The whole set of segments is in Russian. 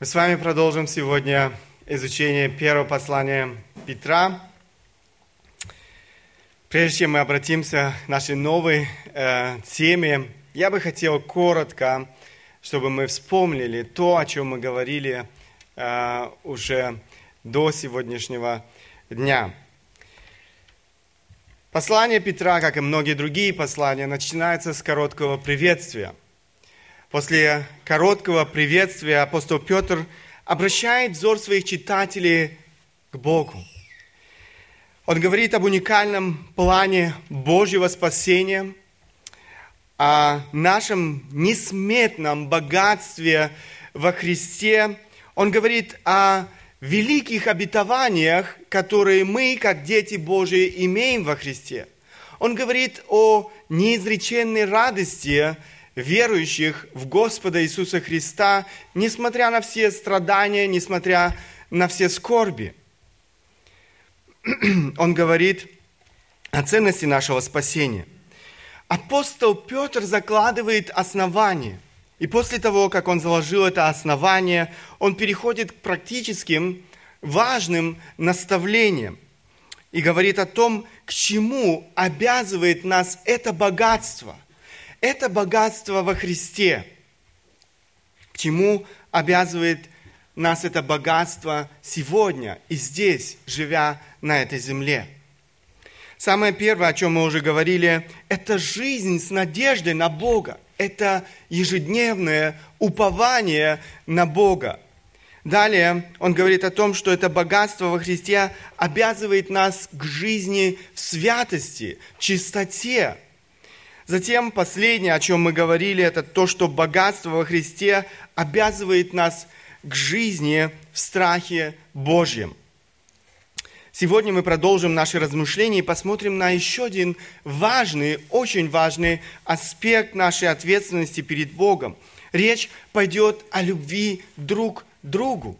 Мы с вами продолжим сегодня изучение первого послания Петра. Прежде чем мы обратимся к нашей новой э, теме, я бы хотел коротко, чтобы мы вспомнили то, о чем мы говорили э, уже до сегодняшнего дня. Послание Петра, как и многие другие послания, начинается с короткого приветствия – После короткого приветствия апостол Петр обращает взор своих читателей к Богу. Он говорит об уникальном плане Божьего спасения, о нашем несметном богатстве во Христе. Он говорит о великих обетованиях, которые мы, как дети Божии, имеем во Христе. Он говорит о неизреченной радости, верующих в Господа Иисуса Христа, несмотря на все страдания, несмотря на все скорби. Он говорит о ценности нашего спасения. Апостол Петр закладывает основание. И после того, как он заложил это основание, он переходит к практическим важным наставлениям и говорит о том, к чему обязывает нас это богатство – это богатство во Христе. К чему обязывает нас это богатство сегодня и здесь, живя на этой земле. Самое первое, о чем мы уже говорили, это жизнь с надеждой на Бога. Это ежедневное упование на Бога. Далее он говорит о том, что это богатство во Христе обязывает нас к жизни в святости, чистоте, Затем последнее, о чем мы говорили, это то, что богатство во Христе обязывает нас к жизни в страхе Божьем. Сегодня мы продолжим наши размышления и посмотрим на еще один важный, очень важный аспект нашей ответственности перед Богом. Речь пойдет о любви друг к другу.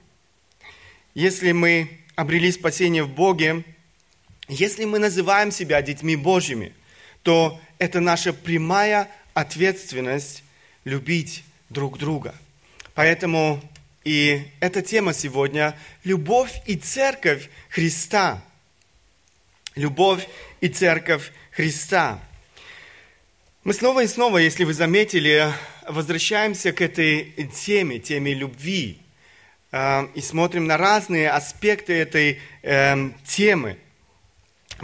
Если мы обрели спасение в Боге, если мы называем себя детьми Божьими, то это наша прямая ответственность любить друг друга. Поэтому и эта тема сегодня – любовь и церковь Христа. Любовь и церковь Христа. Мы снова и снова, если вы заметили, возвращаемся к этой теме, теме любви, э, и смотрим на разные аспекты этой э, темы –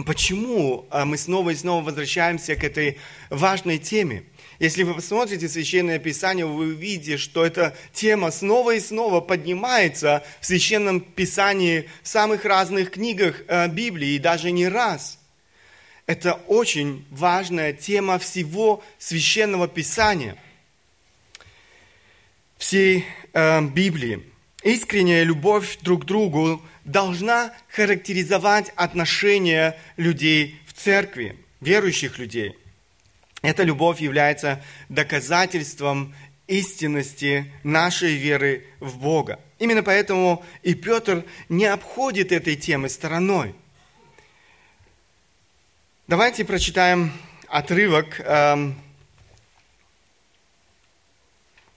Почему а, мы снова и снова возвращаемся к этой важной теме? Если вы посмотрите Священное Писание, вы увидите, что эта тема снова и снова поднимается в Священном Писании в самых разных книгах а, Библии, и даже не раз. Это очень важная тема всего Священного Писания, всей э, Библии. Искренняя любовь друг к другу должна характеризовать отношения людей в церкви, верующих людей. Эта любовь является доказательством истинности нашей веры в Бога. Именно поэтому и Петр не обходит этой темы стороной. Давайте прочитаем отрывок, эм,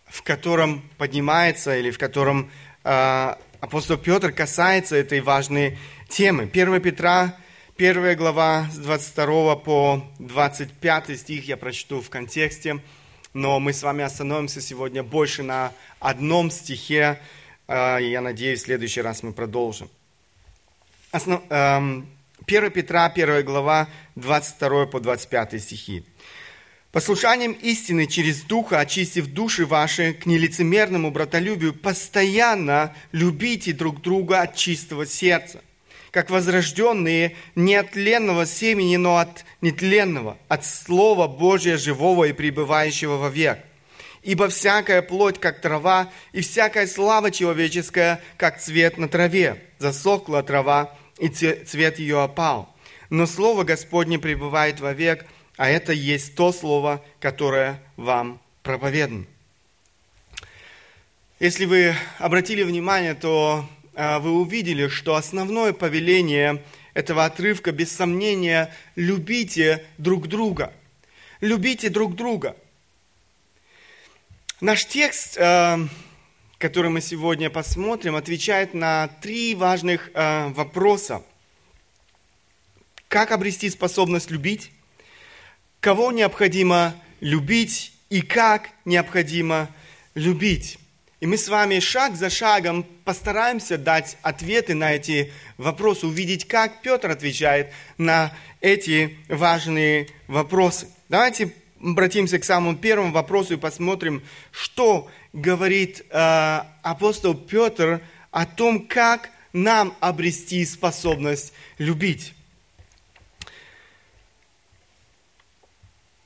в котором поднимается или в котором э, апостол Петр касается этой важной темы. 1 Петра, 1 глава с 22 по 25 стих я прочту в контексте, но мы с вами остановимся сегодня больше на одном стихе, э, и я надеюсь, в следующий раз мы продолжим. Основ... 1 эм, Петра, 1 глава, 22 по 25 стихи. Послушанием истины через Духа, очистив души ваши к нелицемерному братолюбию, постоянно любите друг друга от чистого сердца, как возрожденные не от тленного семени, но от нетленного, от Слова Божия живого и пребывающего вовек. Ибо всякая плоть, как трава, и всякая слава человеческая, как цвет на траве. Засохла трава, и цвет ее опал. Но Слово Господне пребывает вовек – а это есть то слово, которое вам проповедано. Если вы обратили внимание, то а, вы увидели, что основное повеление этого отрывка, без сомнения, любите друг друга. Любите друг друга. Наш текст, а, который мы сегодня посмотрим, отвечает на три важных э, вопроса. Как обрести способность любить? Кого необходимо любить? И как необходимо любить? И мы с вами шаг за шагом постараемся дать ответы на эти вопросы, увидеть, как Петр отвечает на эти важные вопросы. Давайте обратимся к самому первому вопросу и посмотрим, что говорит э, апостол Петр о том, как нам обрести способность любить.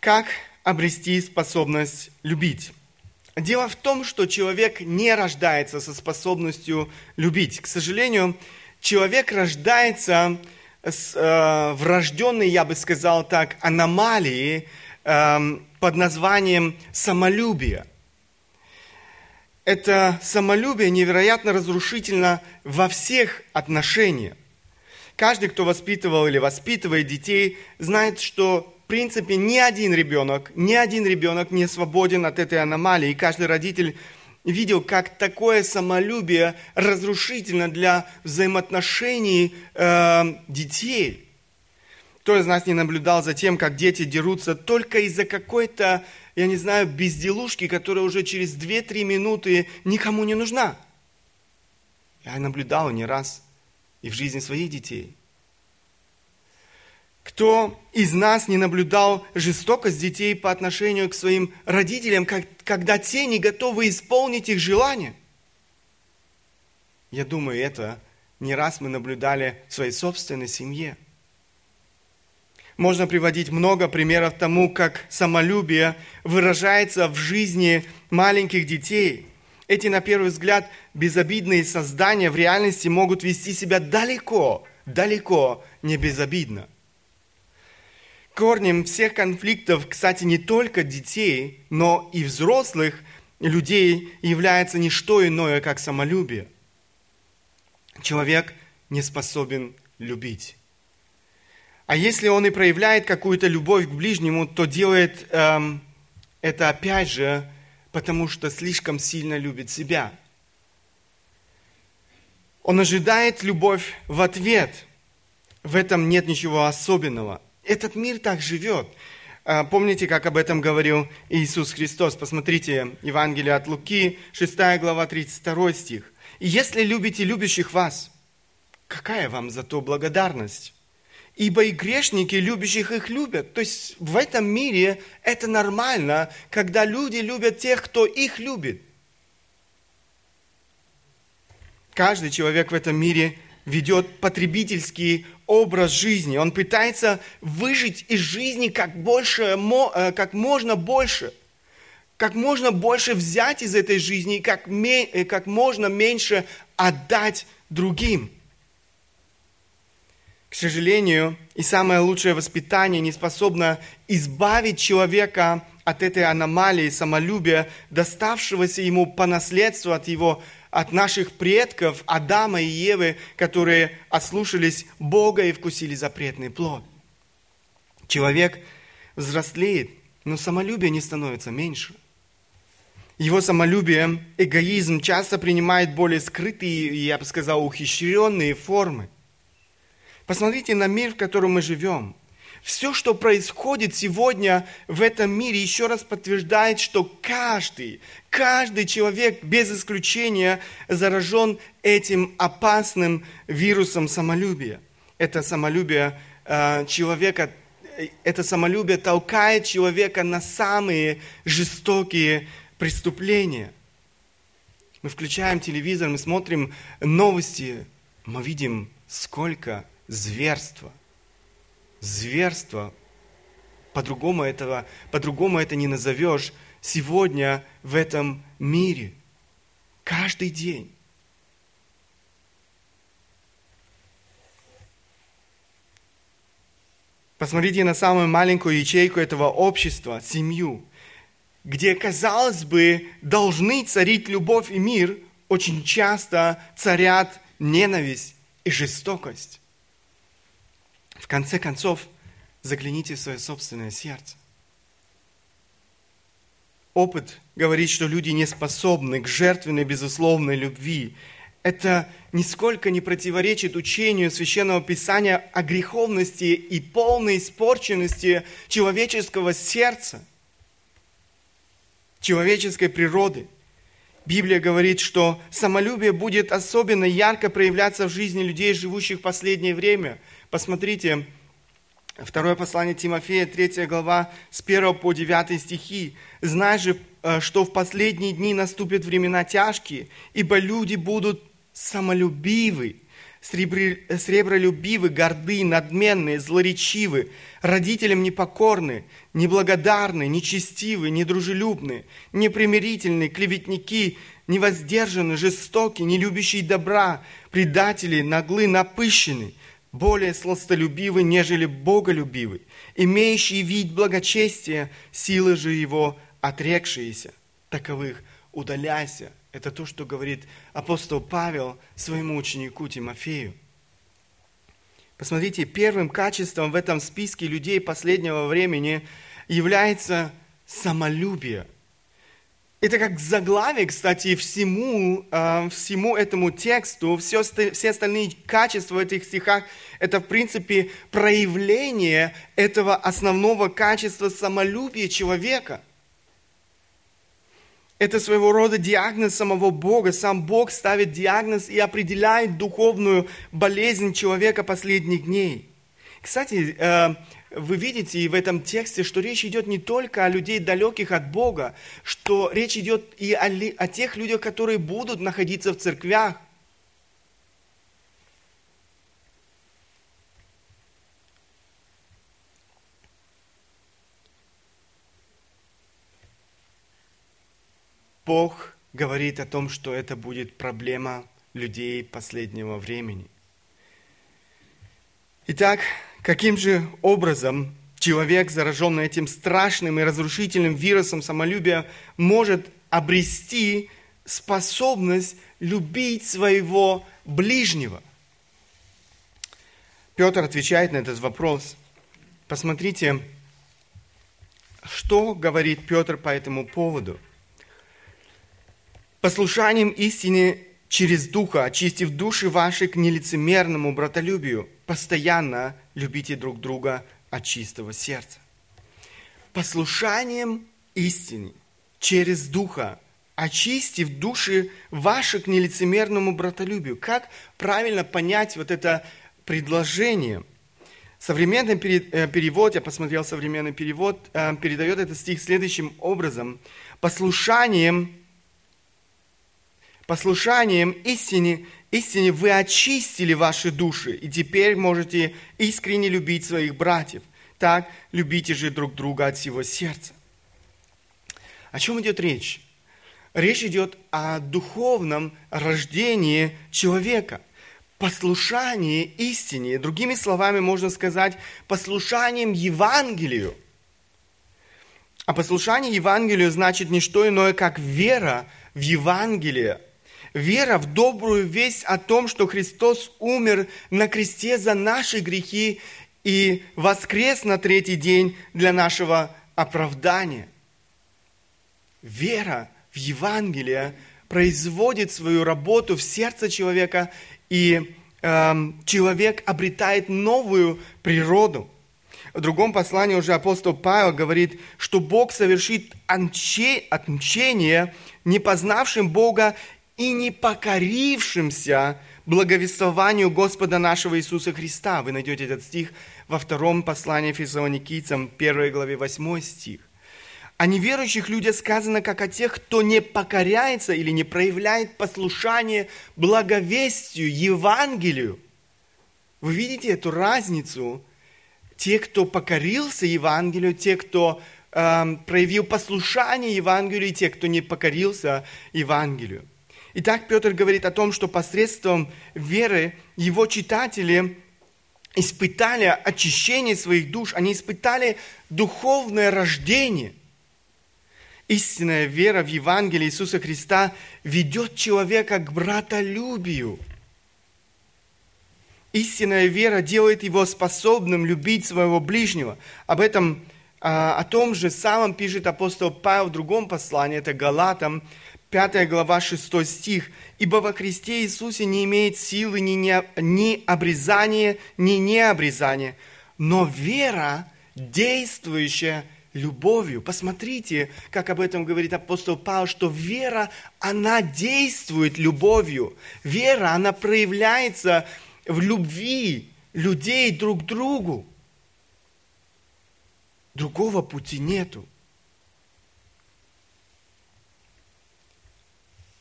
Как обрести способность любить? Дело в том, что человек не рождается со способностью любить. К сожалению, человек рождается с э, врожденной, я бы сказал так, аномалией э, под названием самолюбие – это самолюбие невероятно разрушительно во всех отношениях. Каждый, кто воспитывал или воспитывает детей, знает, что в принципе ни один ребенок, ни один ребенок не свободен от этой аномалии. И каждый родитель видел, как такое самолюбие разрушительно для взаимоотношений э, детей. Кто из нас не наблюдал за тем, как дети дерутся только из-за какой-то я не знаю, безделушки, которая уже через 2-3 минуты никому не нужна. Я наблюдал не раз и в жизни своих детей. Кто из нас не наблюдал жестокость детей по отношению к своим родителям, как, когда те не готовы исполнить их желания? Я думаю, это не раз мы наблюдали в своей собственной семье – можно приводить много примеров тому, как самолюбие выражается в жизни маленьких детей. Эти, на первый взгляд, безобидные создания в реальности могут вести себя далеко, далеко не безобидно. Корнем всех конфликтов, кстати, не только детей, но и взрослых людей является не что иное, как самолюбие. Человек не способен любить. А если он и проявляет какую-то любовь к ближнему, то делает эм, это опять же, потому что слишком сильно любит себя. Он ожидает любовь в ответ. В этом нет ничего особенного. Этот мир так живет. Э, помните, как об этом говорил Иисус Христос? Посмотрите Евангелие от Луки, 6 глава, 32 стих. «И если любите любящих вас, какая вам за то благодарность? Ибо и грешники, любящих их, любят. То есть в этом мире это нормально, когда люди любят тех, кто их любит. Каждый человек в этом мире ведет потребительский образ жизни. Он пытается выжить из жизни как, больше, э, как можно больше. Как можно больше взять из этой жизни и как, э, как можно меньше отдать другим. К сожалению, и самое лучшее воспитание не способно избавить человека от этой аномалии самолюбия, доставшегося ему по наследству от его от наших предков Адама и Евы, которые ослушались Бога и вкусили запретный плод. Человек взрослеет, но самолюбие не становится меньше. Его самолюбие, эгоизм часто принимает более скрытые, я бы сказал, ухищренные формы. Посмотрите на мир, в котором мы живем. Все, что происходит сегодня в этом мире, еще раз подтверждает, что каждый, каждый человек без исключения заражен этим опасным вирусом самолюбия. Это самолюбие э, человека, это самолюбие толкает человека на самые жестокие преступления. Мы включаем телевизор, мы смотрим новости, мы видим, сколько зверство. Зверство. По-другому, этого, по-другому это не назовешь сегодня в этом мире. Каждый день. Посмотрите на самую маленькую ячейку этого общества, семью, где, казалось бы, должны царить любовь и мир, очень часто царят ненависть и жестокость. В конце концов, загляните в свое собственное сердце. опыт говорит, что люди не способны к жертвенной безусловной любви. Это нисколько не противоречит учению Священного Писания о греховности и полной испорченности человеческого сердца, человеческой природы. Библия говорит, что самолюбие будет особенно ярко проявляться в жизни людей, живущих в последнее время. Посмотрите, Второе послание Тимофея, 3 глава, с 1 по 9 стихи. «Знай же, э, что в последние дни наступят времена тяжкие, ибо люди будут самолюбивы, сребролюбивы, горды, надменные, злоречивы, родителям непокорны, неблагодарны, нечестивы, недружелюбны, непримирительны, клеветники, невоздержаны, жестоки, не любящие добра, предатели, наглы, напыщены – более сластолюбивый, нежели боголюбивый, имеющий вид благочестия, силы же его отрекшиеся. Таковых удаляйся. Это то, что говорит апостол Павел своему ученику Тимофею. Посмотрите, первым качеством в этом списке людей последнего времени является самолюбие. Это как заглавие, кстати, всему, э, всему этому тексту, все, все остальные качества в этих стихах, это, в принципе, проявление этого основного качества самолюбия человека. Это своего рода диагноз самого Бога. Сам Бог ставит диагноз и определяет духовную болезнь человека последних дней. Кстати, э, вы видите в этом тексте, что речь идет не только о людей далеких от Бога, что речь идет и о, о тех людях, которые будут находиться в церквях. Бог говорит о том, что это будет проблема людей последнего времени. Итак, Каким же образом человек, зараженный этим страшным и разрушительным вирусом самолюбия, может обрести способность любить своего ближнего? Петр отвечает на этот вопрос. Посмотрите, что говорит Петр по этому поводу. Послушанием истине через Духа, очистив души ваши к нелицемерному братолюбию, постоянно любите друг друга от чистого сердца. Послушанием истине через Духа, очистив души ваши к нелицемерному братолюбию. Как правильно понять вот это предложение? Современный э, перевод, я посмотрел современный перевод, э, передает этот стих следующим образом. Послушанием, послушанием истине истине вы очистили ваши души, и теперь можете искренне любить своих братьев. Так любите же друг друга от всего сердца. О чем идет речь? Речь идет о духовном рождении человека, послушании истине. Другими словами можно сказать, послушанием Евангелию. А послушание Евангелию значит не что иное, как вера в Евангелие – Вера в добрую весть о том, что Христос умер на кресте за наши грехи и воскрес на третий день для нашего оправдания. Вера в Евангелие производит свою работу в сердце человека, и э, человек обретает новую природу. В другом послании уже апостол Павел говорит, что Бог совершит отмщение не познавшим Бога и не покорившимся благовествованию Господа нашего Иисуса Христа. Вы найдете этот стих во втором послании Фессалоникийцам, 1 главе 8 стих. О неверующих людях сказано, как о тех, кто не покоряется или не проявляет послушание благовестию, Евангелию. Вы видите эту разницу? Те, кто покорился Евангелию, те, кто э, проявил послушание Евангелию, и те, кто не покорился Евангелию. Итак, Петр говорит о том, что посредством веры его читатели испытали очищение своих душ, они испытали духовное рождение. Истинная вера в Евангелие Иисуса Христа ведет человека к братолюбию. Истинная вера делает его способным любить своего ближнего. Об этом А, о том же самом пишет апостол Павел в другом послании, это Галатам, 5 глава, 6 стих. «Ибо во Христе Иисусе не имеет силы ни, не, ни обрезания, ни необрезания, но вера, действующая любовью». Посмотрите, как об этом говорит апостол Павел, что вера, она действует любовью. Вера, она проявляется в любви людей друг к другу. Другого пути нету.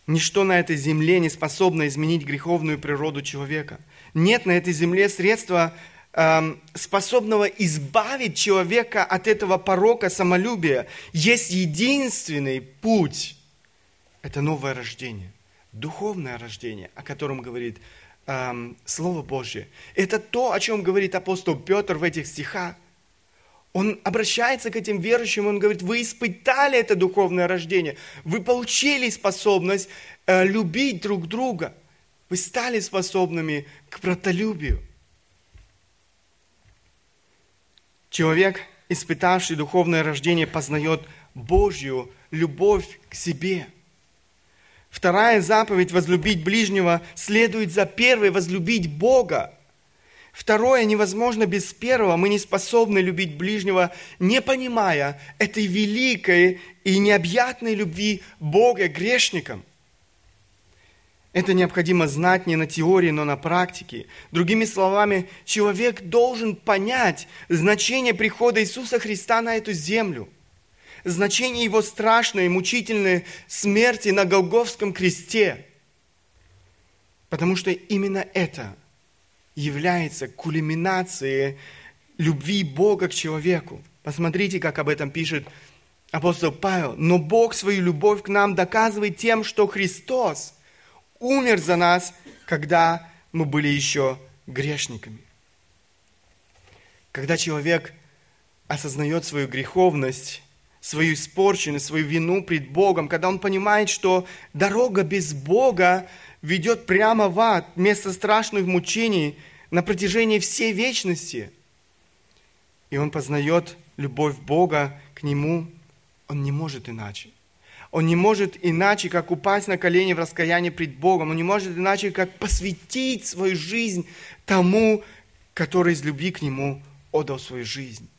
Ничто на этой земле не способно изменить греховную природу человека. Нет на этой земле средства, эм, способного избавить человека от этого порока самолюбия. Есть единственный путь. Это новое рождение, духовное рождение, о котором говорит эм, Слово Божье. Это то, о чем говорит апостол Петр в этих стихах. Он обращается к этим верующим, он говорит, вы испытали это духовное рождение, вы получили способность э, любить друг друга, вы стали способными к братолюбию. Человек, испытавший духовное рождение, познает Божью любовь к себе. Вторая заповедь «возлюбить ближнего» следует за первой «возлюбить Бога». Второе, невозможно без первого. Мы не способны любить ближнего, не понимая этой великой и необъятной любви Бога грешникам. Это необходимо знать не на теории, но на практике. Другими словами, человек должен понять значение прихода Иисуса Христа на эту землю, значение Его страшной, мучительной смерти на Голговском кресте. Потому что именно это – является кульминацией любви Бога к человеку. Посмотрите, как об этом пишет апостол Павел. Но Бог свою любовь к нам доказывает тем, что Христос умер за нас, когда мы были еще грешниками. Когда человек осознает свою греховность, свою испорченность, свою вину пред Богом, когда он понимает, что дорога без Бога ведет прямо в ад, место страшных мучений на протяжении всей вечности. И он познает любовь Бога к нему, он не может иначе. Он не может иначе, как упасть на колени в раскаянии пред Богом. Он не может иначе, как посвятить свою жизнь тому, который из любви к Нему отдал свою жизнь.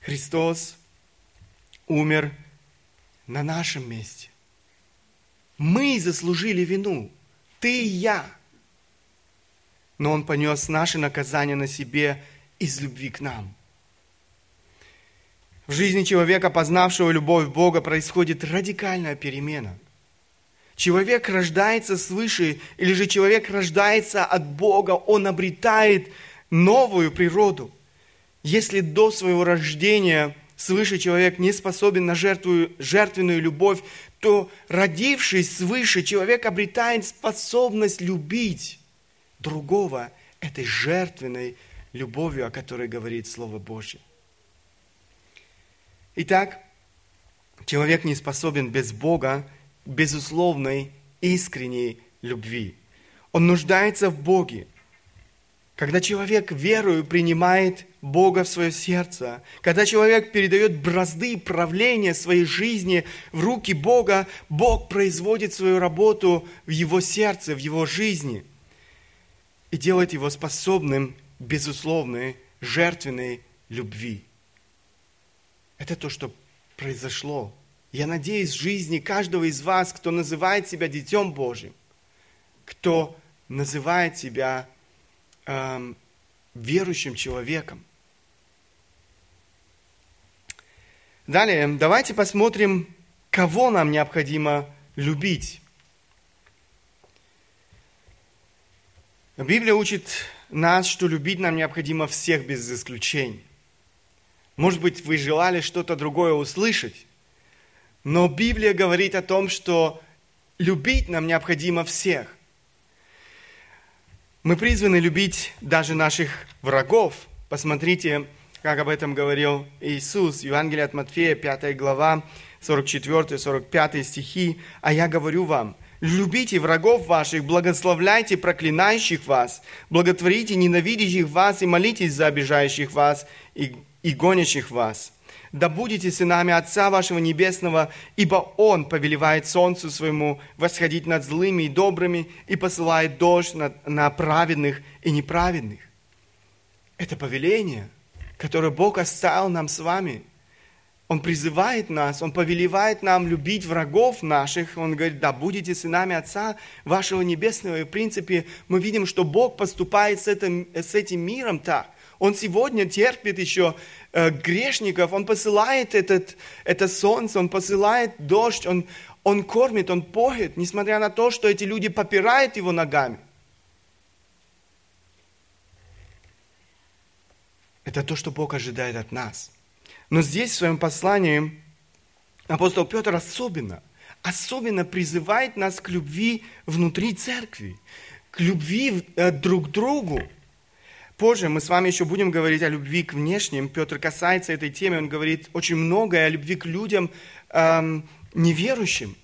Христос умер на нашем месте. Мы заслужили вину, ты и я. Но Он понес наше наказание на себе из любви к нам. В жизни человека, познавшего любовь Бога, происходит радикальная перемена. Человек рождается свыше, или же человек рождается от Бога, он обретает новую природу. Если до своего рождения свыше человек не способен на жертву, жертвенную любовь, то родившись свыше, человек обретает способность любить другого этой жертвенной любовью, о которой говорит Слово Божье. Итак, человек не способен без Бога безусловной, искренней любви. Он нуждается в Боге. Когда человек верою принимает Бога в свое сердце, когда человек передает бразды правления своей жизни в руки Бога, Бог производит свою работу в его сердце, в его жизни и делает его способным безусловной, жертвенной любви. Это то, что произошло. Я надеюсь, в жизни каждого из вас, кто называет себя Детем Божьим, кто называет себя эм, верующим человеком. Далее, давайте посмотрим, кого нам необходимо любить. Библия учит нас, что любить нам необходимо всех без исключения. Может быть, вы желали что-то другое услышать, но Библия говорит о том, что любить нам необходимо всех. Мы призваны любить даже наших врагов. Посмотрите, как об этом говорил Иисус. Евангелие от Матфея, 5 глава, 44-45 стихи. «А я говорю вам, любите врагов ваших, благословляйте проклинающих вас, благотворите ненавидящих вас и молитесь за обижающих вас, и и гонящих вас. Да будете сынами Отца вашего Небесного, ибо Он повелевает солнцу своему восходить над злыми и добрыми и посылает дождь на, на праведных и неправедных. Это повеление, которое Бог оставил нам с вами. Он призывает нас, Он повелевает нам любить врагов наших. Он говорит, да, будете сынами Отца вашего Небесного. И в принципе мы видим, что Бог поступает с этим, с этим миром так. Он сегодня терпит еще э, грешников, Он посылает этот, это солнце, Он посылает дождь, он, он кормит, Он поет, несмотря на то, что эти люди попирают Его ногами. Это то, что Бог ожидает от нас. Но здесь в своем послании апостол Петр особенно, особенно призывает нас к любви внутри церкви, к любви э, друг к другу. Позже мы с вами еще будем говорить о любви к внешним. Петр касается этой темы, он говорит очень многое о любви к людям эм, неверующим.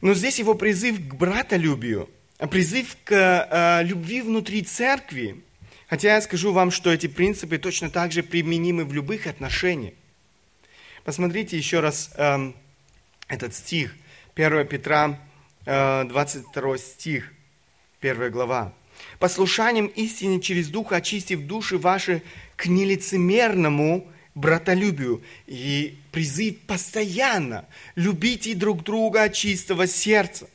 Но здесь его призыв к братолюбию, призыв к э, любви внутри церкви. Хотя я скажу вам, что эти принципы точно так же применимы в любых отношениях. Посмотрите еще раз э, этот стих, 1 Петра, э, 22 стих, 1 глава послушанием истине через Дух очистив души ваши к нелицемерному братолюбию. И призыв постоянно любите друг друга от чистого сердца.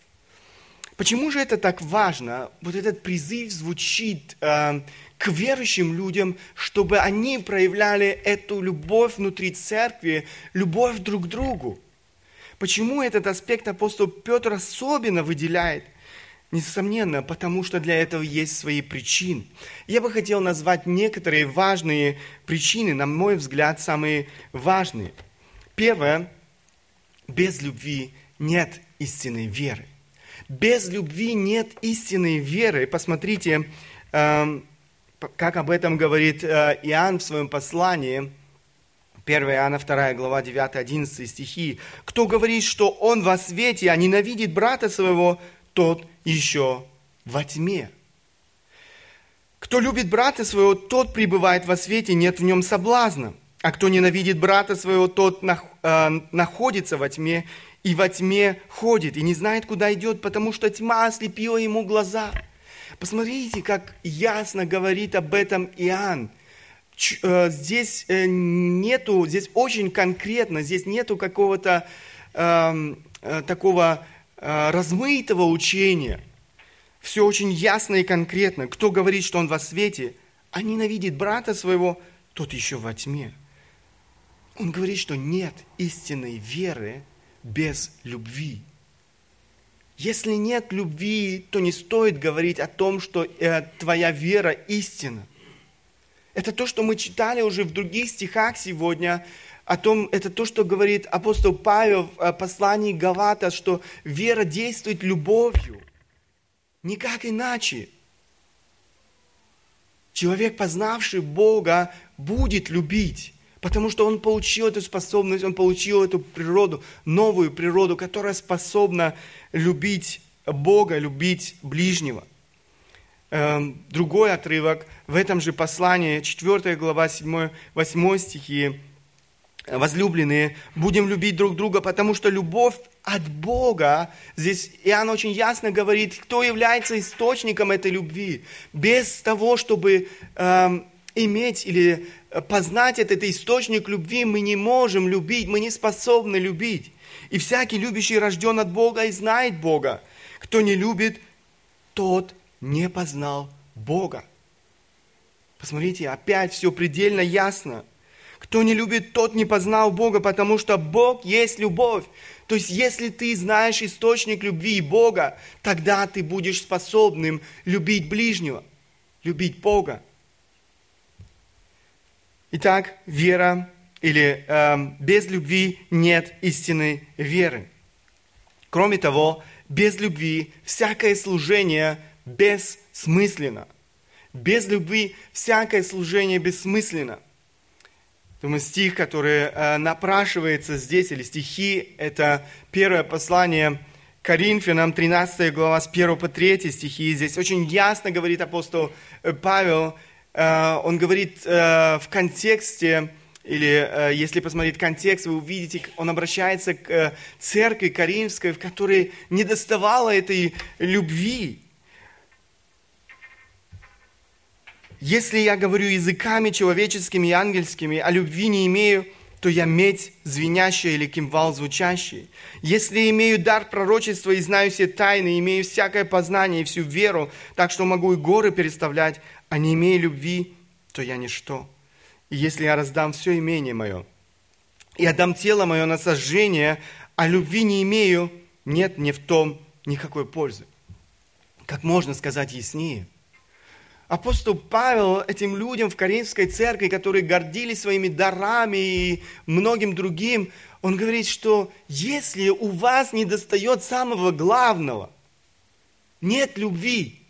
Почему же это так важно? Вот этот призыв звучит э, к верующим людям, чтобы они проявляли эту любовь внутри церкви, любовь друг к другу. Почему этот аспект апостол Петр особенно выделяет – Несомненно, потому что для этого есть свои причины. Я бы хотел назвать некоторые важные причины, на мой взгляд, самые важные. Первое, без любви нет истинной веры. Без любви нет истинной веры. Посмотрите, эм, как об этом говорит э, Иоанн в своем послании. 1 Иоанна 2 глава 9-11 стихи. «Кто говорит, что он во свете, а ненавидит брата своего, тот еще во тьме. Кто любит брата своего, тот пребывает во свете, нет в нем соблазна. А кто ненавидит брата своего, тот э, находится во тьме и во тьме ходит, и не знает, куда идет, потому что тьма ослепила ему глаза. Посмотрите, как ясно говорит об этом Иоанн. Э, здесь э, нету, здесь очень конкретно, здесь нету какого-то э, такого размытого учения. Все очень ясно и конкретно. Кто говорит, что он во свете, а ненавидит брата своего, тот еще во тьме. Он говорит, что нет истинной веры без любви. Если нет любви, то не стоит говорить о том, что э, твоя вера истина. Это то, что мы читали уже в других стихах сегодня, о том, это то, что говорит апостол Павел в послании Галата, что вера действует любовью. Никак иначе. Человек, познавший Бога, будет любить, потому что он получил эту способность, он получил эту природу, новую природу, которая способна любить Бога, любить ближнего. Эм, другой отрывок в этом же послании, 4 глава, 7-8 стихи, возлюбленные, будем любить друг друга, потому что любовь от Бога, здесь Иоанн очень ясно говорит, кто является источником этой любви. Без того, чтобы э, иметь или познать этот источник любви, мы не можем любить, мы не способны любить. И всякий любящий рожден от Бога и знает Бога. Кто не любит, тот не познал Бога. Посмотрите, опять все предельно ясно. Кто не любит, тот не познал Бога, потому что Бог есть любовь. То есть, если ты знаешь источник любви Бога, тогда ты будешь способным любить ближнего, любить Бога. Итак, вера или э, без любви нет истинной веры. Кроме того, без любви всякое служение бессмысленно. Без любви всякое служение бессмысленно – Думаю, стих, который э, напрашивается здесь, или стихи, это первое послание Коринфянам, 13 глава, с 1 по 3 стихи. Здесь очень ясно говорит апостол э, Павел, э, он говорит в контексте, или если посмотреть контекст, вы увидите, он обращается к церкви Каримской, в которой не доставало этой любви. Если я говорю языками человеческими и ангельскими, а любви не имею, то я медь звенящая или кимвал звучащий. Если имею дар пророчества и знаю все тайны, имею всякое познание и всю веру, так что могу и горы переставлять, а не имею любви, то я ничто. И если я раздам все имение мое, и отдам тело мое на сожжение, а любви не имею, нет мне в том никакой пользы. Как можно сказать яснее – апостол Павел этим людям в Коринфской церкви, которые гордились своими дарами и многим другим, он говорит, что если у вас не достает самого главного, нет любви,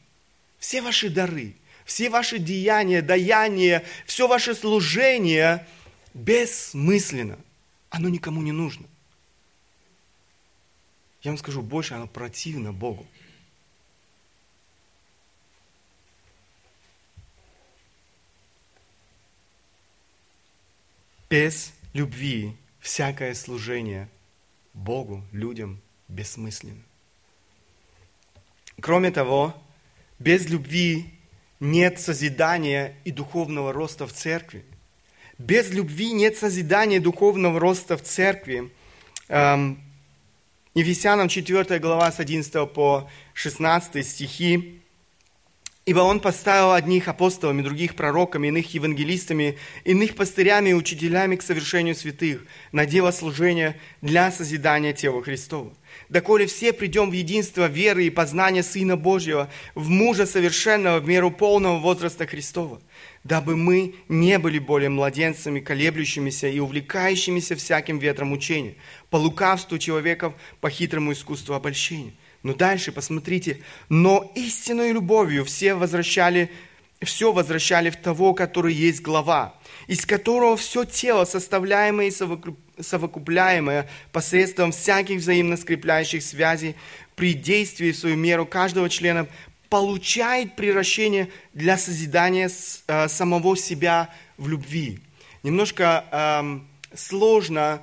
все ваши дары, все ваши деяния, даяния, все ваше служение бессмысленно. Оно никому не нужно. Я вам скажу больше, оно противно Богу. Без любви всякое служение Богу, людям бессмысленно. Кроме того, без любви нет созидания и духовного роста в церкви. Без любви нет созидания и духовного роста в церкви. Эм, Ефесянам 4 глава с 11 по 16 стихи Ибо Он поставил одних апостолами, других пророками, иных евангелистами, иных пастырями и учителями к совершению святых, на дело служения для созидания тела Христова. Доколе все придем в единство веры и познания Сына Божьего, в мужа совершенного, в меру полного возраста Христова, дабы мы не были более младенцами, колеблющимися и увлекающимися всяким ветром учения, по лукавству человеков, по хитрому искусству обольщения – но дальше посмотрите. Но истинной любовью все возвращали, все возвращали в того, который есть глава, из которого все тело, составляемое и совокупляемое посредством всяких взаимно скрепляющих связей, при действии в свою меру каждого члена получает превращение для созидания э, самого себя в любви. Немножко эм, сложно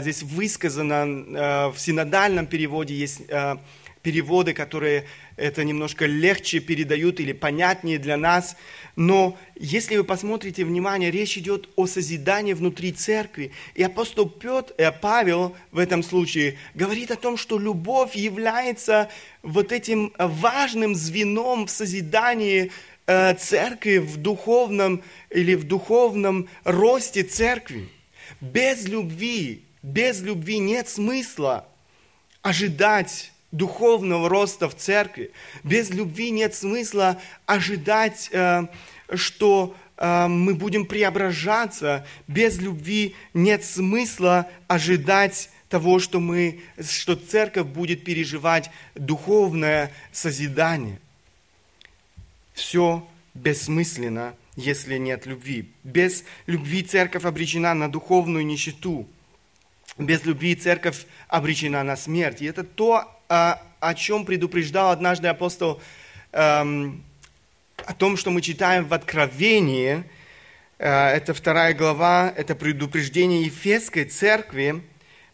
здесь высказано э, в синодальном переводе, есть э, переводы, которые это немножко легче передают или понятнее для нас. Но если вы посмотрите внимание, речь идет о созидании внутри церкви. И апостол Петр, э, Павел в этом случае говорит о том, что любовь является вот этим важным звеном в созидании э, церкви в духовном или в духовном росте церкви. Без любви, без любви нет смысла ожидать духовного роста в церкви. Без любви нет смысла ожидать, э, что э, мы будем преображаться. Без любви нет смысла ожидать того, что, мы, что церковь будет переживать духовное созидание. Все бессмысленно если нет любви. Без любви церковь обречена на духовную нищету. Без любви церковь обречена на смерть. И это то, а, о чем предупреждал однажды апостол, эм, о том, что мы читаем в Откровении. Э, это вторая глава, это предупреждение Ефесской церкви,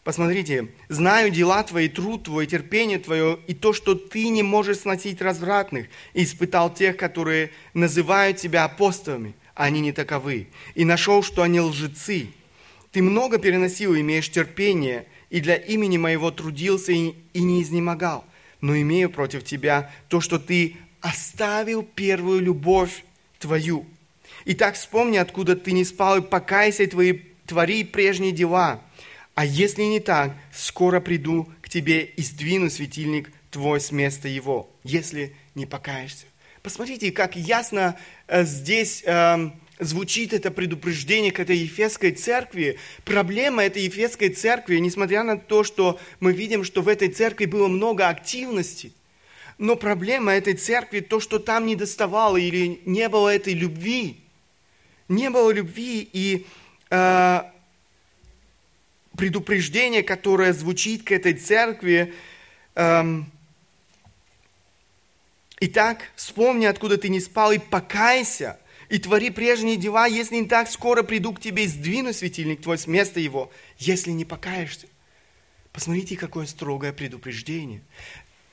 Посмотрите, знаю дела твои, труд твой, терпение твое, и то, что ты не можешь сносить развратных, и испытал тех, которые называют тебя апостолами, а они не таковы, и нашел, что они лжецы. Ты много переносил, имеешь терпение, и для имени моего трудился и, и не изнемогал. Но имею против тебя то, что ты оставил первую любовь твою. Итак, вспомни, откуда ты не спал, и покайся, и твои, твори прежние дела – а если не так, скоро приду к тебе и сдвину светильник твой с места его, если не покаешься. Посмотрите, как ясно э, здесь э, звучит это предупреждение к этой Ефесской церкви. Проблема этой Ефесской церкви, несмотря на то, что мы видим, что в этой церкви было много активности, но проблема этой церкви то, что там не доставало или не было этой любви. Не было любви, и э, предупреждение, которое звучит к этой церкви. Эм, Итак, вспомни, откуда ты не спал, и покайся. и твори прежние дела, если не так, скоро приду к тебе и сдвину светильник твой с места его, если не покаешься. Посмотрите, какое строгое предупреждение.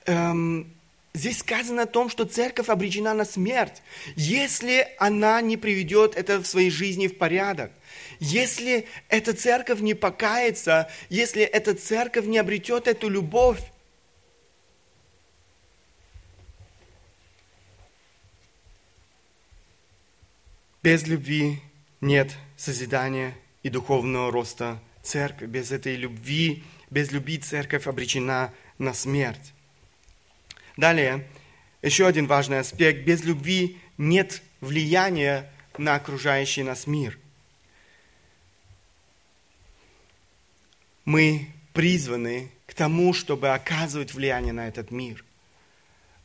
Эм, здесь сказано о том, что церковь обречена на смерть, если она не приведет это в своей жизни в порядок. Если эта церковь не покается, если эта церковь не обретет эту любовь, Без любви нет созидания и духовного роста церкви. Без этой любви, без любви церковь обречена на смерть. Далее, еще один важный аспект. Без любви нет влияния на окружающий нас мир. Мы призваны к тому, чтобы оказывать влияние на этот мир –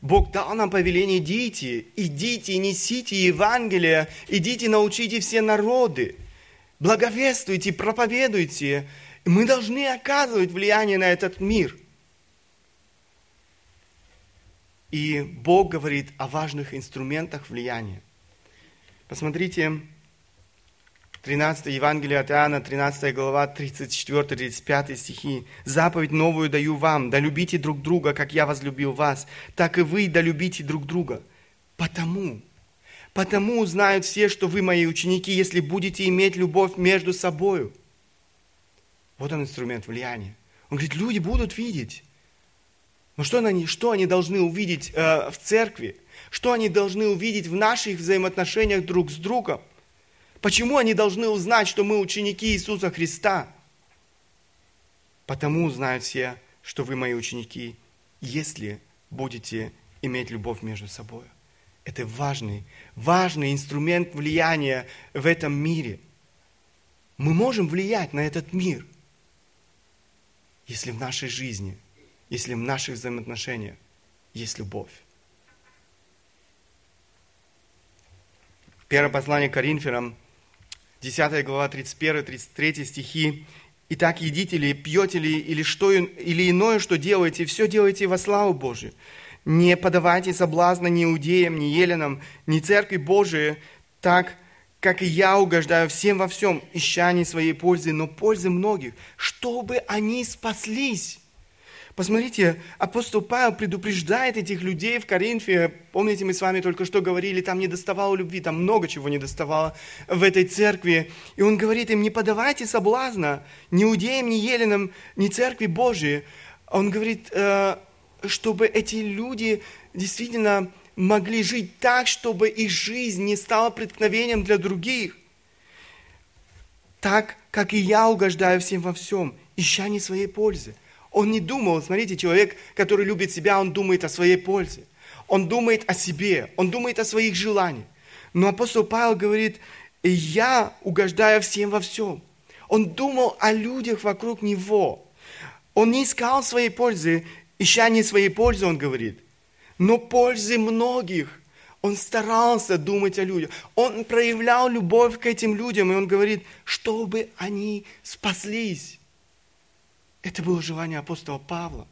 Бог дал нам повеление, идите, идите, несите Евангелие, идите, научите все народы, благовествуйте, проповедуйте. Мы должны оказывать влияние на этот мир. И Бог говорит о важных инструментах влияния. Посмотрите, 13 Евангелие от Иоанна, 13 глава, 34-35 стихи. «Заповедь новую даю вам, да любите друг друга, как я возлюбил вас, так и вы да любите друг друга. Потому, потому узнают все, что вы мои ученики, если будете иметь любовь между собою». Вот он инструмент влияния. Он говорит, люди будут видеть. Но что они, что они должны увидеть э, в церкви? Что они должны увидеть в наших взаимоотношениях друг с другом? Почему они должны узнать, что мы ученики Иисуса Христа? Потому узнают все, что вы мои ученики, если будете иметь любовь между собой. Это важный, важный инструмент влияния в этом мире. Мы можем влиять на этот мир, если в нашей жизни, если в наших взаимоотношениях есть любовь. Первое послание Коринфянам – 10 глава, 31-33 стихи. «Итак, едите ли, пьете ли, или, что, или иное, что делаете, все делайте во славу Божию. Не подавайте соблазна ни иудеям, ни еленам, ни церкви Божией, так, как и я угождаю всем во всем, ища не своей пользы, но пользы многих, чтобы они спаслись». Посмотрите, апостол Павел предупреждает этих людей в Коринфе. Помните, мы с вами только что говорили, там не доставало любви, там много чего не доставало в этой церкви. И он говорит им, не подавайте соблазна ни иудеям, ни еленам, ни церкви Божией. Он говорит, э, чтобы эти люди действительно могли жить так, чтобы их жизнь не стала преткновением для других. Так, как и я угождаю всем во всем, ища не своей пользы. Он не думал, смотрите, человек, который любит себя, он думает о своей пользе. Он думает о себе, он думает о своих желаниях. Но апостол Павел говорит, я угождаю всем во всем. Он думал о людях вокруг него. Он не искал своей пользы, ища не своей пользы, он говорит, но пользы многих. Он старался думать о людях. Он проявлял любовь к этим людям, и он говорит, чтобы они спаслись. Это было желание апостола Павла.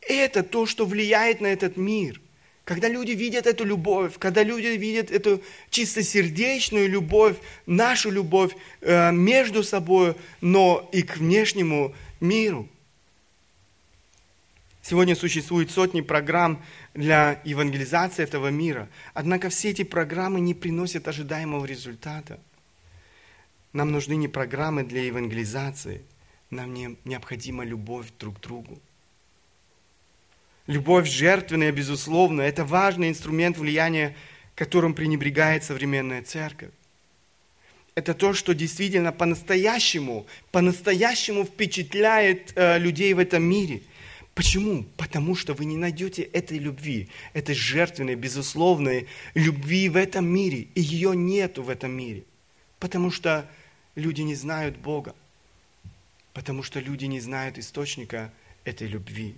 Это то, что влияет на этот мир. Когда люди видят эту любовь, когда люди видят эту чистосердечную любовь, нашу любовь э, между собой, но и к внешнему миру. Сегодня существует сотни программ для евангелизации этого мира. Однако все эти программы не приносят ожидаемого результата. Нам нужны не программы для евангелизации – нам не, необходима любовь друг к другу. Любовь жертвенная, безусловно, это важный инструмент влияния, которым пренебрегает современная церковь. Это то, что действительно по-настоящему, по-настоящему впечатляет э, людей в этом мире. Почему? Потому что вы не найдете этой любви, этой жертвенной, безусловной любви в этом мире. И ее нету в этом мире. Потому что люди не знают Бога потому что люди не знают источника этой любви.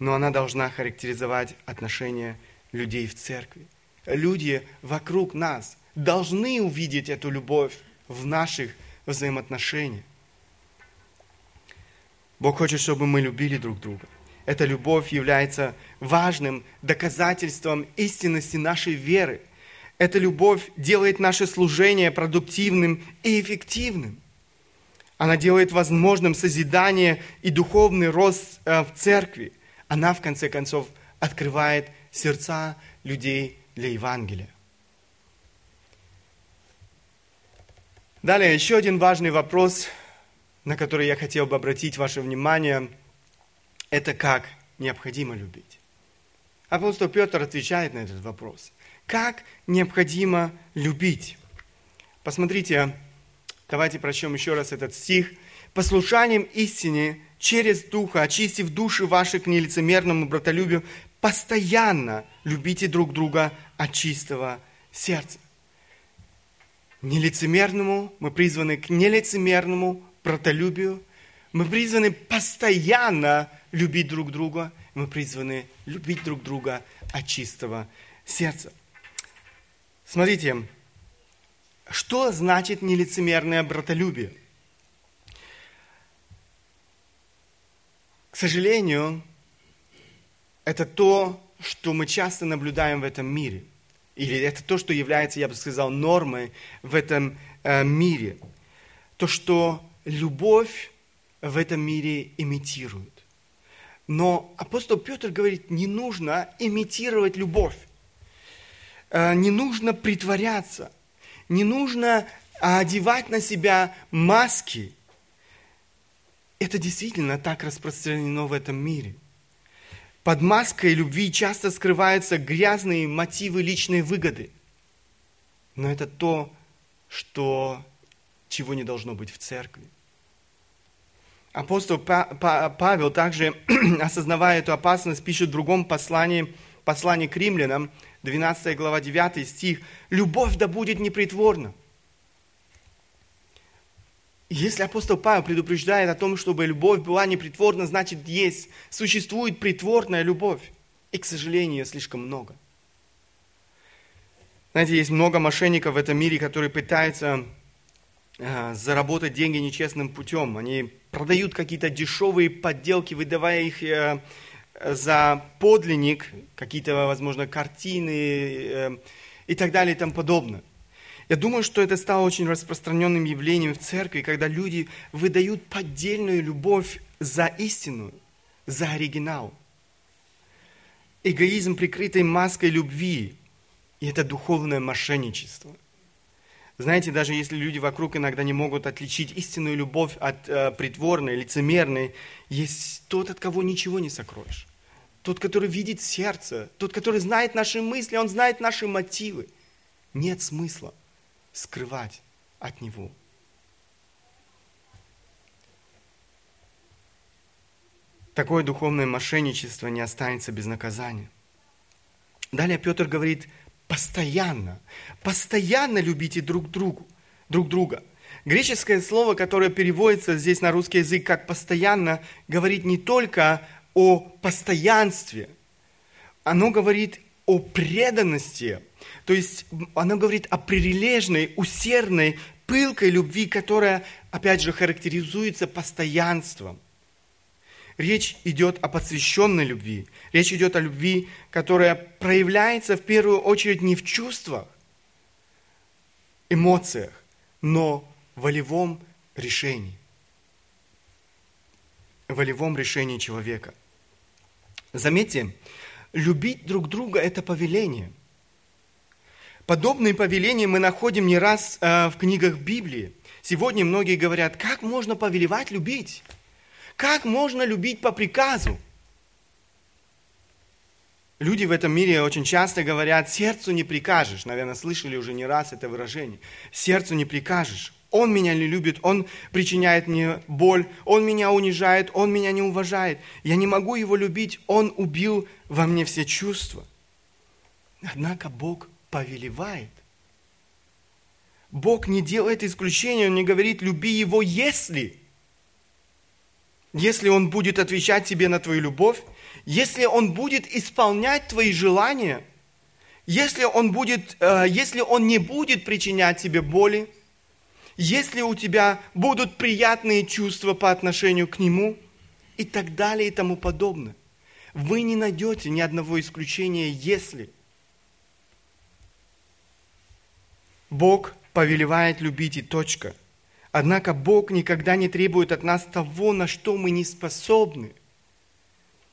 Но она должна характеризовать отношения людей в церкви. Люди вокруг нас должны увидеть эту любовь в наших взаимоотношениях. Бог хочет, чтобы мы любили друг друга. Эта любовь является важным доказательством истинности нашей веры. эта любовь делает наше служение продуктивным и эффективным. Она делает возможным созидание и духовный рост э, в церкви. Она, в конце концов, открывает сердца людей для Евангелия. Далее, еще один важный вопрос, на который я хотел бы обратить ваше внимание, это как необходимо любить. Апостол Петр отвечает на этот вопрос. Как необходимо любить? Посмотрите, давайте прочтем еще раз этот стих. «Послушанием истине через Духа, очистив души ваши к нелицемерному братолюбию, постоянно любите друг друга от чистого сердца». Нелицемерному, мы призваны к нелицемерному братолюбию, мы призваны постоянно любить друг друга, мы призваны любить друг друга от чистого сердца. Смотрите, что значит нелицемерное братолюбие? К сожалению, это то, что мы часто наблюдаем в этом мире. Или это то, что является, я бы сказал, нормой в этом э, мире. То, что любовь в этом мире имитирует. Но апостол Петр говорит, не нужно имитировать любовь. Э, не нужно притворяться. Не нужно одевать на себя маски. Это действительно так распространено в этом мире. Под маской любви часто скрываются грязные мотивы личной выгоды. Но это то, что, чего не должно быть в церкви. Апостол Павел также, осознавая эту опасность, пишет в другом послании, послании к римлянам, 12 глава 9 стих, «Любовь да будет непритворна». Если апостол Павел предупреждает о том, чтобы любовь была непритворна, значит, есть, существует притворная любовь. И, к сожалению, слишком много. Знаете, есть много мошенников в этом мире, которые пытаются э, заработать деньги нечестным путем. Они продают какие-то дешевые подделки, выдавая их э, за подлинник, какие-то, возможно, картины э, и так далее и тому подобное. Я думаю, что это стало очень распространенным явлением в церкви, когда люди выдают поддельную любовь за истину, за оригинал. Эгоизм, прикрытый маской любви, и это духовное мошенничество – знаете, даже если люди вокруг иногда не могут отличить истинную любовь от э, притворной, лицемерной, есть тот, от кого ничего не сокроешь. Тот, который видит сердце, тот, который знает наши мысли, он знает наши мотивы. Нет смысла скрывать от него. Такое духовное мошенничество не останется без наказания. Далее Петр говорит, Постоянно, постоянно любите друг другу, друг друга. Греческое слово, которое переводится здесь на русский язык как «постоянно», говорит не только о постоянстве, оно говорит о преданности, то есть оно говорит о прилежной, усердной, пылкой любви, которая, опять же, характеризуется постоянством – Речь идет о посвященной любви. Речь идет о любви, которая проявляется в первую очередь не в чувствах, эмоциях, но в волевом решении. В волевом решении человека. Заметьте, любить друг друга – это повеление. Подобные повеления мы находим не раз э, в книгах Библии. Сегодня многие говорят, как можно повелевать любить? Как можно любить по приказу? Люди в этом мире очень часто говорят, сердцу не прикажешь. Наверное, слышали уже не раз это выражение. Сердцу не прикажешь. Он меня не любит, он причиняет мне боль, он меня унижает, он меня не уважает. Я не могу его любить, он убил во мне все чувства. Однако Бог повелевает. Бог не делает исключения, Он не говорит, люби его, если если Он будет отвечать тебе на твою любовь, если Он будет исполнять твои желания, если Он, будет, э, если он не будет причинять тебе боли, если у тебя будут приятные чувства по отношению к Нему и так далее и тому подобное. Вы не найдете ни одного исключения, если. Бог повелевает любить и точка. Однако Бог никогда не требует от нас того, на что мы не способны.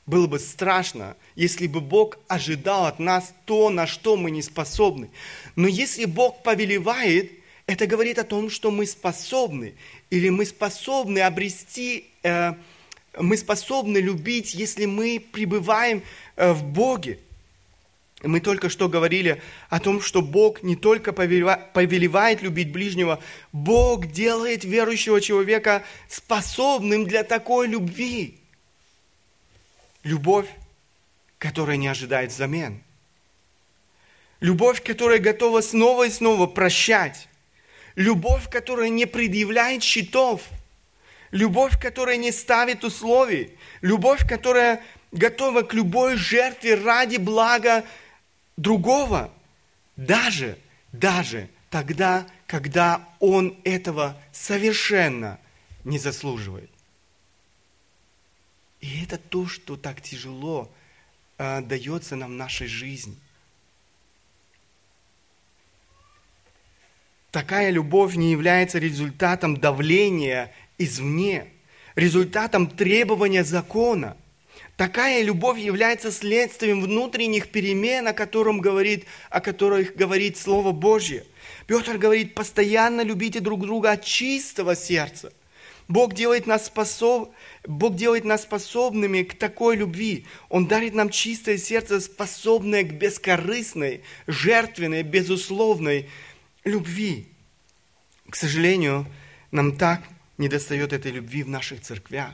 Было бы страшно, если бы Бог ожидал от нас то, на что мы не способны. Но если Бог повелевает, это говорит о том, что мы способны, или мы способны обрести, э, мы способны любить, если мы пребываем э, в Боге. Мы только что говорили о том, что Бог не только повелевает любить ближнего, Бог делает верующего человека способным для такой любви. Любовь, которая не ожидает взамен. Любовь, которая готова снова и снова прощать. Любовь, которая не предъявляет счетов. Любовь, которая не ставит условий. Любовь, которая готова к любой жертве ради блага другого. Даже, даже тогда, когда он этого совершенно не заслуживает. И это то, что так тяжело э, дается нам в нашей жизни. Такая любовь не является результатом давления извне, результатом требования закона. Такая любовь является следствием внутренних перемен, о, котором говорит, о которых говорит Слово Божье. Петр говорит, постоянно любите друг друга от чистого сердца. Бог делает нас, способ... Бог делает нас способными к такой любви. Он дарит нам чистое сердце, способное к бескорыстной, жертвенной, безусловной любви. К сожалению, нам так недостает этой любви в наших церквях.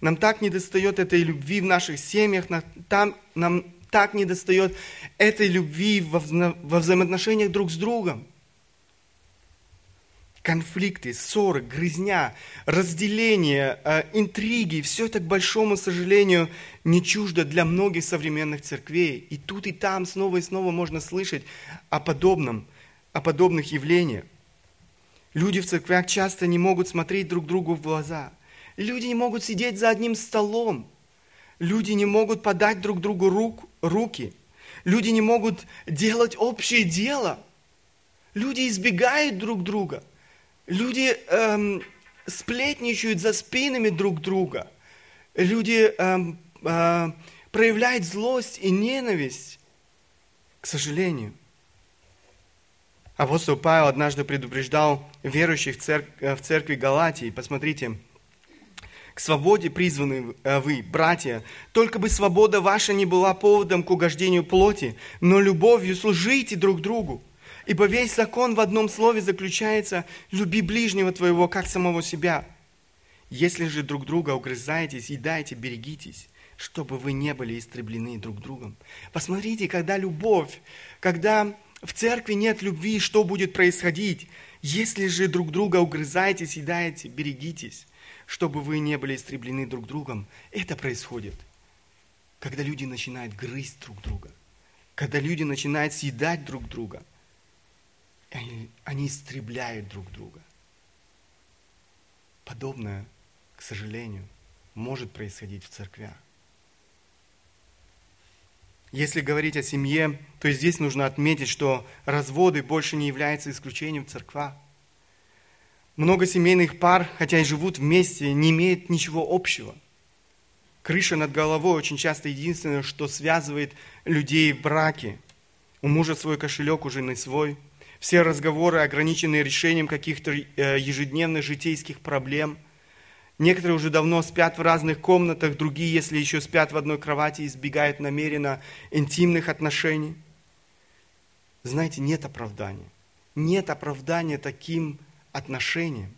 Нам так недостает этой любви в наших семьях, там, нам так недостает этой любви во, во взаимоотношениях друг с другом конфликты, ссоры, грызня, разделение, э, интриги, все это, к большому сожалению, не чуждо для многих современных церквей. И тут и там снова и снова можно слышать о подобном, о подобных явлениях. Люди в церквях часто не могут смотреть друг другу в глаза. Люди не могут сидеть за одним столом. Люди не могут подать друг другу рук, руки. Люди не могут делать общее дело. Люди избегают друг друга – Люди эм, сплетничают за спинами друг друга. Люди эм, э, проявляют злость и ненависть, к сожалению. Апостол Павел однажды предупреждал верующих в, церк- э, в церкви Галатии. Посмотрите, к свободе призваны э, вы, братья, только бы свобода ваша не была поводом к угождению плоти, но любовью служите друг другу. Ибо весь закон в одном слове заключается «люби ближнего твоего, как самого себя». Если же друг друга угрызаетесь, едайте, берегитесь, чтобы вы не были истреблены друг другом. Посмотрите, когда любовь, когда в церкви нет любви, что будет происходить? Если же друг друга угрызаетесь, едаете, берегитесь, чтобы вы не были истреблены друг другом. Это происходит, когда люди начинают грызть друг друга, когда люди начинают съедать друг друга – они, они истребляют друг друга. Подобное, к сожалению, может происходить в церквях. Если говорить о семье, то здесь нужно отметить, что разводы больше не являются исключением в церквах. Много семейных пар, хотя и живут вместе, не имеют ничего общего. Крыша над головой очень часто единственное, что связывает людей в браке. У мужа свой кошелек, у жены свой – все разговоры ограничены решением каких-то э, ежедневных житейских проблем. Некоторые уже давно спят в разных комнатах, другие, если еще спят в одной кровати, избегают намеренно интимных отношений. Знаете, нет оправдания. Нет оправдания таким отношениям.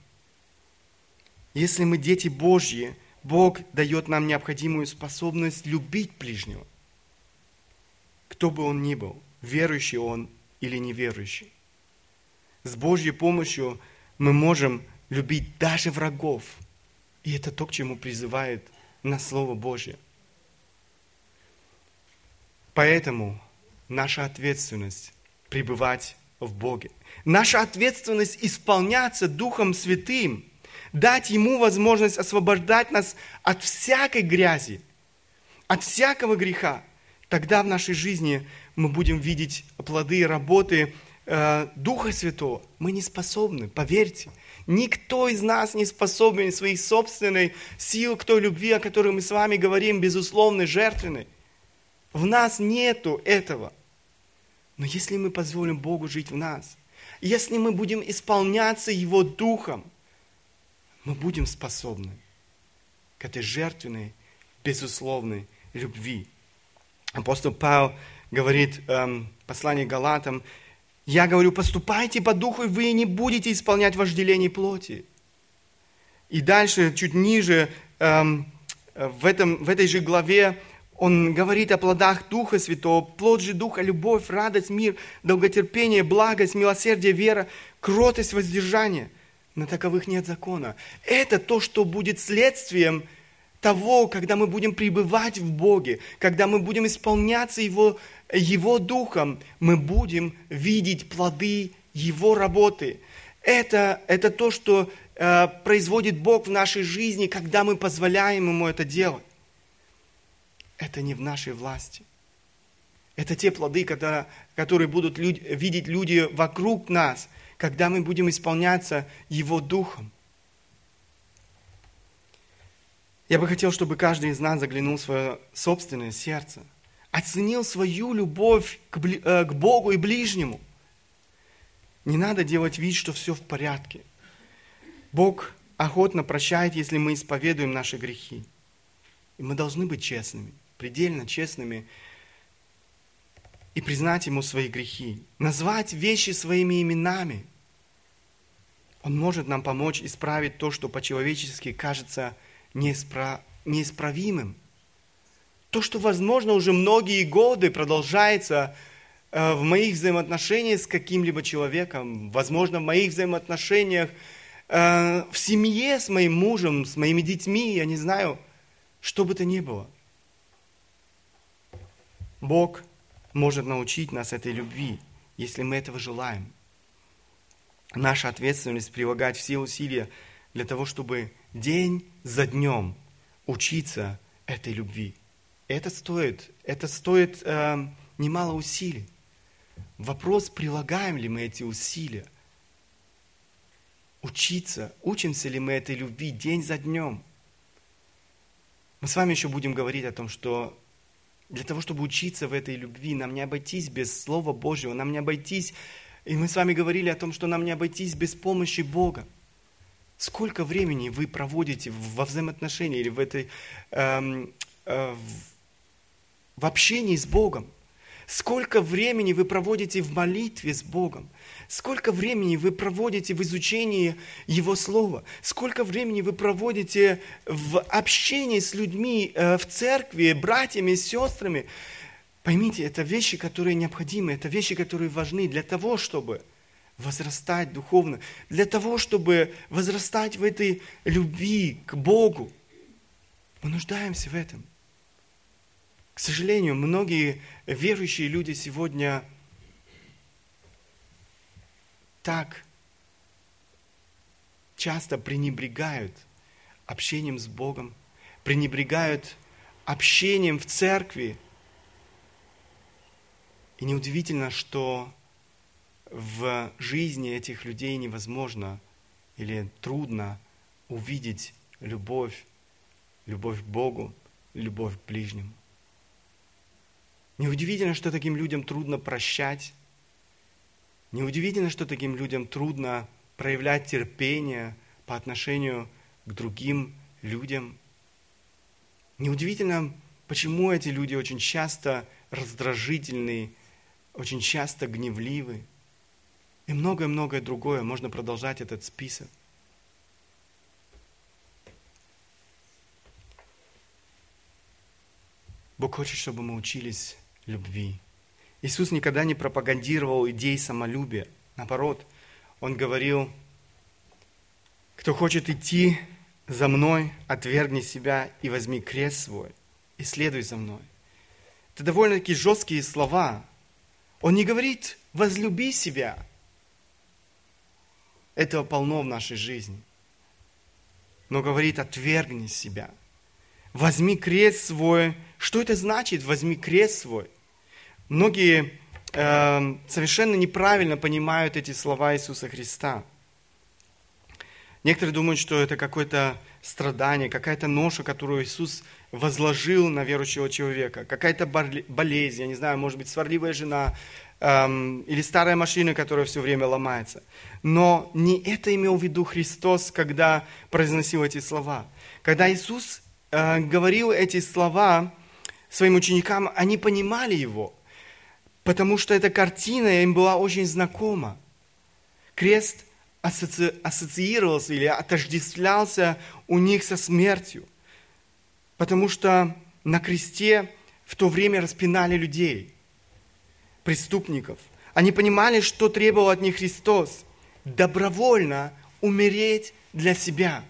Если мы дети Божьи, Бог дает нам необходимую способность любить ближнего. Кто бы он ни был, верующий он или неверующий. С Божьей помощью мы можем любить даже врагов. И это то, к чему призывает нас Слово Божье. Поэтому наша ответственность пребывать в Боге. Наша ответственность исполняться Духом Святым, дать Ему возможность освобождать нас от всякой грязи, от всякого греха. Тогда в нашей жизни мы будем видеть плоды работы э, Духа Святого, мы не способны, поверьте. Никто из нас не способен своей собственной силы к той любви, о которой мы с вами говорим, безусловной, жертвенной. В нас нету этого. Но если мы позволим Богу жить в нас, если мы будем исполняться Его Духом, мы будем способны к этой жертвенной, безусловной любви. Апостол Павел говорит эм, послании Галатам, я говорю, поступайте по духу, и вы не будете исполнять вожделение плоти. И дальше, чуть ниже, эм, в, этом, в этой же главе, он говорит о плодах Духа Святого. Плод же Духа – любовь, радость, мир, долготерпение, благость, милосердие, вера, кротость, воздержание. На таковых нет закона. Это то, что будет следствием того, когда мы будем пребывать в Боге, когда мы будем исполняться Его, Его Духом, мы будем видеть плоды Его работы. Это, это то, что э, производит Бог в нашей жизни, когда мы позволяем Ему это делать. Это не в нашей власти. Это те плоды, когда, которые будут люд, видеть люди вокруг нас, когда мы будем исполняться Его Духом. Я бы хотел, чтобы каждый из нас заглянул в свое собственное сердце, оценил свою любовь к, э, к Богу и ближнему. Не надо делать вид, что все в порядке. Бог охотно прощает, если мы исповедуем наши грехи. И мы должны быть честными, предельно честными и признать Ему свои грехи, назвать вещи своими именами. Он может нам помочь исправить то, что по-человечески кажется неиспра... неисправимым. То, что, возможно, уже многие годы продолжается э, в моих взаимоотношениях с каким-либо человеком, возможно, в моих взаимоотношениях э, в семье с моим мужем, с моими детьми, я не знаю, что бы то ни было. Бог может научить нас этой любви, если мы этого желаем. Наша ответственность прилагать все усилия для того, чтобы день за днем учиться этой любви. Это стоит, это стоит э, немало усилий. Вопрос, прилагаем ли мы эти усилия. Учиться, учимся ли мы этой любви день за днем. Мы с вами еще будем говорить о том, что для того, чтобы учиться в этой любви, нам не обойтись без Слова Божьего, нам не обойтись, и мы с вами говорили о том, что нам не обойтись без помощи Бога. Сколько времени вы проводите во взаимоотношении или в этой эм, э, в общении с Богом? Сколько времени вы проводите в молитве с Богом? Сколько времени вы проводите в изучении Его Слова? Сколько времени вы проводите в общении с людьми э, в церкви, братьями, сестрами? Поймите, это вещи, которые необходимы, это вещи, которые важны для того, чтобы возрастать духовно, для того, чтобы возрастать в этой любви к Богу. Мы нуждаемся в этом. К сожалению, многие верующие люди сегодня так часто пренебрегают общением с Богом, пренебрегают общением в церкви. И неудивительно, что в жизни этих людей невозможно или трудно увидеть любовь, любовь к Богу, любовь к ближнему. Неудивительно, что таким людям трудно прощать. Неудивительно, что таким людям трудно проявлять терпение по отношению к другим людям. Неудивительно, почему эти люди очень часто раздражительны, очень часто гневливы. И многое-многое другое. Можно продолжать этот список. Бог хочет, чтобы мы учились любви. Иисус никогда не пропагандировал идей самолюбия. Наоборот, Он говорил, кто хочет идти за мной, отвергни себя и возьми крест свой, и следуй за мной. Это довольно-таки жесткие слова. Он не говорит, возлюби себя – этого полно в нашей жизни. Но говорит, отвергни себя. Возьми крест свой. Что это значит, возьми крест свой? Многие э, совершенно неправильно понимают эти слова Иисуса Христа. Некоторые думают, что это какое-то страдание, какая-то ноша, которую Иисус возложил на верующего человека, какая-то болезнь, я не знаю, может быть, сварливая жена, эм, или старая машина, которая все время ломается. Но не это имел в виду Христос, когда произносил эти слова. Когда Иисус э, говорил эти слова своим ученикам, они понимали его, потому что эта картина им была очень знакома. Крест асоци... ассоциировался или отождествлялся у них со смертью, потому что на кресте в то время распинали людей – преступников. Они понимали, что требовал от них Христос. Добровольно умереть для себя.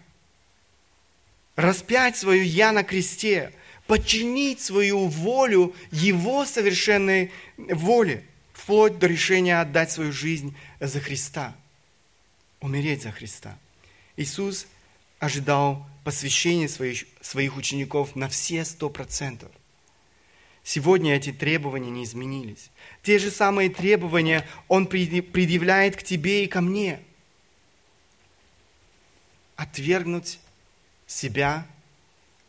Распять свою «я» на кресте. Подчинить свою волю Его совершенной воле. Вплоть до решения отдать свою жизнь за Христа. Умереть за Христа. Иисус ожидал посвящения своих, своих учеников на все сто процентов. Сегодня эти требования не изменились. Те же самые требования Он предъявляет к тебе и ко мне. Отвергнуть себя,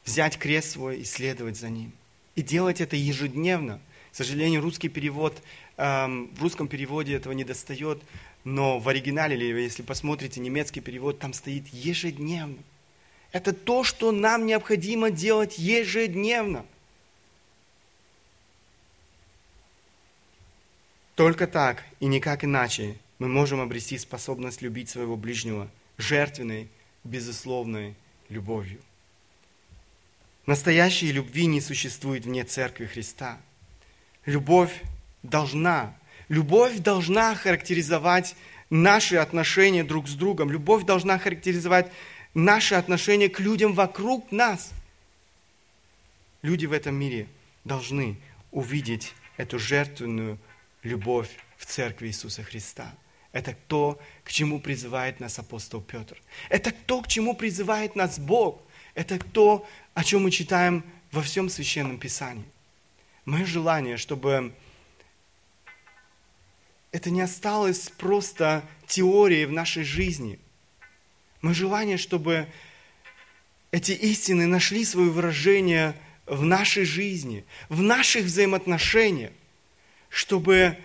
взять крест свой и следовать за Ним. И делать это ежедневно. К сожалению, русский перевод, эм, в русском переводе этого не достает, но в оригинале, или если посмотрите немецкий перевод, там стоит ежедневно. Это то, что нам необходимо делать ежедневно. Только так и никак иначе мы можем обрести способность любить своего ближнего жертвенной, безусловной любовью. Настоящей любви не существует вне Церкви Христа. Любовь должна, любовь должна характеризовать наши отношения друг с другом. Любовь должна характеризовать наши отношения к людям вокруг нас. Люди в этом мире должны увидеть эту жертвенную любовь в церкви Иисуса Христа. Это то, к чему призывает нас апостол Петр. Это то, к чему призывает нас Бог. Это то, о чем мы читаем во всем Священном Писании. Мое желание, чтобы это не осталось просто теорией в нашей жизни. Мое желание, чтобы эти истины нашли свое выражение в нашей жизни, в наших взаимоотношениях чтобы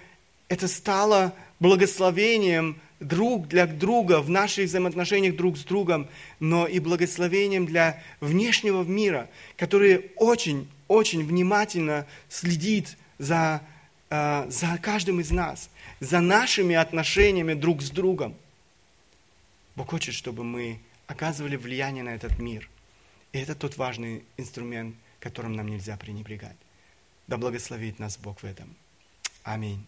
это стало благословением друг для друга в наших взаимоотношениях друг с другом, но и благословением для внешнего мира, который очень-очень внимательно следит за, э, за каждым из нас, за нашими отношениями друг с другом. Бог хочет, чтобы мы оказывали влияние на этот мир. И это тот важный инструмент, которым нам нельзя пренебрегать. Да благословит нас Бог в этом. Аминь.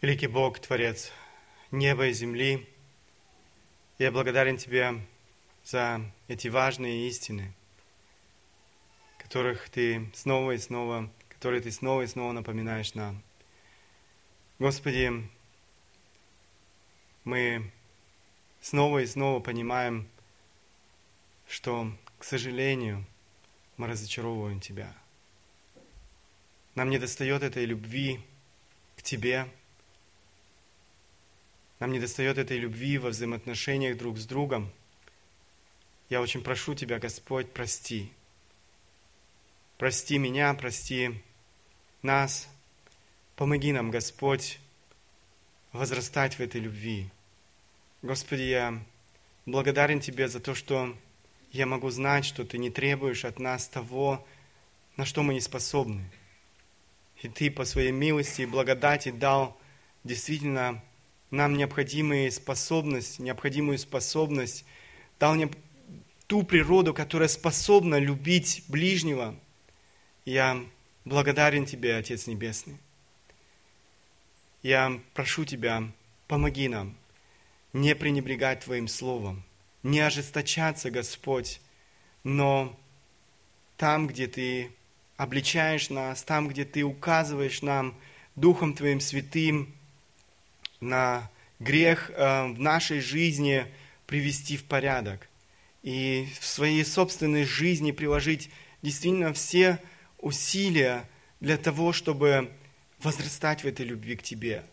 Великий Бог, Творец неба и земли, я благодарен Тебе за эти важные истины, которых Ты снова и снова, которые Ты снова и снова напоминаешь нам. Господи, мы снова и снова понимаем, что, к сожалению, мы разочаровываем Тебя. Нам не достает этой любви к Тебе. Нам не достает этой любви во взаимоотношениях друг с другом. Я очень прошу Тебя, Господь, прости. Прости меня, прости нас. Помоги нам, Господь, возрастать в этой любви. Господи, я благодарен Тебе за то, что я могу знать, что Ты не требуешь от нас того, на что мы не способны. И Ты по своей милости и благодати дал действительно нам необходимую способность, необходимую способность, дал мне ту природу, которая способна любить ближнего. Я благодарен Тебе, Отец Небесный. Я прошу Тебя, помоги нам не пренебрегать Твоим Словом, не ожесточаться, Господь, но там, где Ты обличаешь нас, там, где Ты указываешь нам Духом Твоим Святым на грех э, в нашей жизни привести в порядок и в своей собственной жизни приложить действительно все усилия для того, чтобы возрастать в этой любви к Тебе.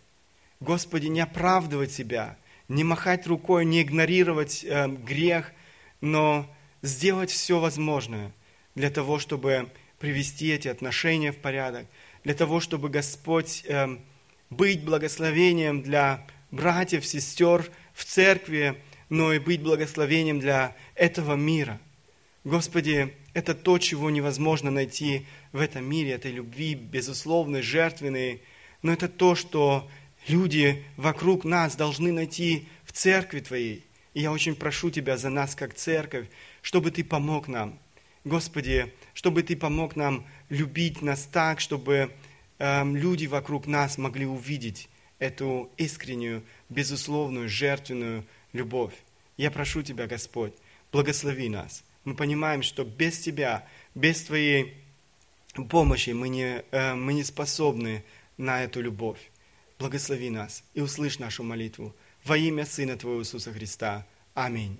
Господи, не оправдывать себя, не махать рукой, не игнорировать э, грех, но сделать все возможное для того, чтобы привести эти отношения в порядок, для того, чтобы Господь э, быть благословением для братьев, сестер в церкви, но и быть благословением для этого мира. Господи, это то, чего невозможно найти в этом мире, этой любви, безусловной, жертвенной, но это то, что люди вокруг нас должны найти в церкви Твоей. И я очень прошу Тебя за нас, как церковь, чтобы Ты помог нам. Господи, чтобы Ты помог нам любить нас так, чтобы э, люди вокруг нас могли увидеть эту искреннюю, безусловную, жертвенную любовь. Я прошу Тебя, Господь, благослови нас. Мы понимаем, что без Тебя, без Твоей помощи мы не, э, мы не способны на эту любовь. Благослови нас и услышь нашу молитву во имя Сына Твоего Иисуса Христа. Аминь.